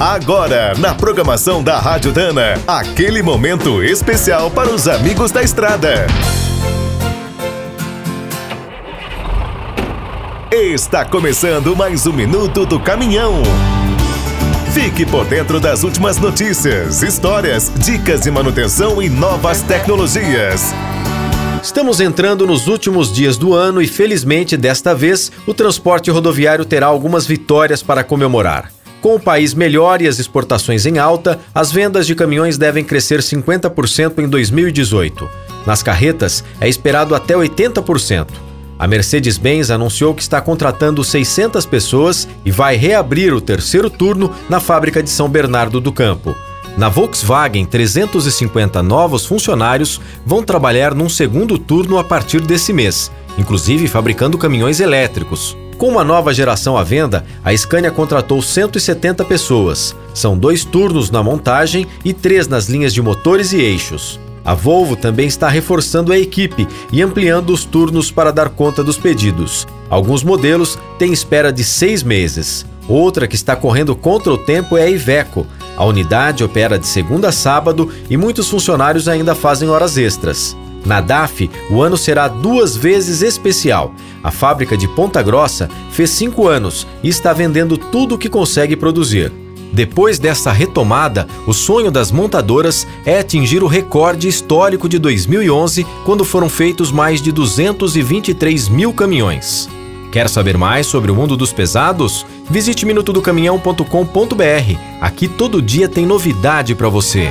Agora, na programação da Rádio Dana, aquele momento especial para os amigos da estrada. Está começando mais um minuto do caminhão. Fique por dentro das últimas notícias, histórias, dicas de manutenção e novas tecnologias. Estamos entrando nos últimos dias do ano e, felizmente, desta vez, o transporte rodoviário terá algumas vitórias para comemorar. Com o país melhor e as exportações em alta, as vendas de caminhões devem crescer 50% em 2018. Nas carretas, é esperado até 80%. A Mercedes-Benz anunciou que está contratando 600 pessoas e vai reabrir o terceiro turno na fábrica de São Bernardo do Campo. Na Volkswagen, 350 novos funcionários vão trabalhar num segundo turno a partir desse mês, inclusive fabricando caminhões elétricos. Com uma nova geração à venda, a Scania contratou 170 pessoas. São dois turnos na montagem e três nas linhas de motores e eixos. A Volvo também está reforçando a equipe e ampliando os turnos para dar conta dos pedidos. Alguns modelos têm espera de seis meses. Outra que está correndo contra o tempo é a Iveco. A unidade opera de segunda a sábado e muitos funcionários ainda fazem horas extras. Na DAF, o ano será duas vezes especial. A fábrica de Ponta Grossa fez cinco anos e está vendendo tudo o que consegue produzir. Depois dessa retomada, o sonho das montadoras é atingir o recorde histórico de 2011, quando foram feitos mais de 223 mil caminhões. Quer saber mais sobre o mundo dos pesados? Visite minutodocaminhão.com.br. Aqui todo dia tem novidade para você.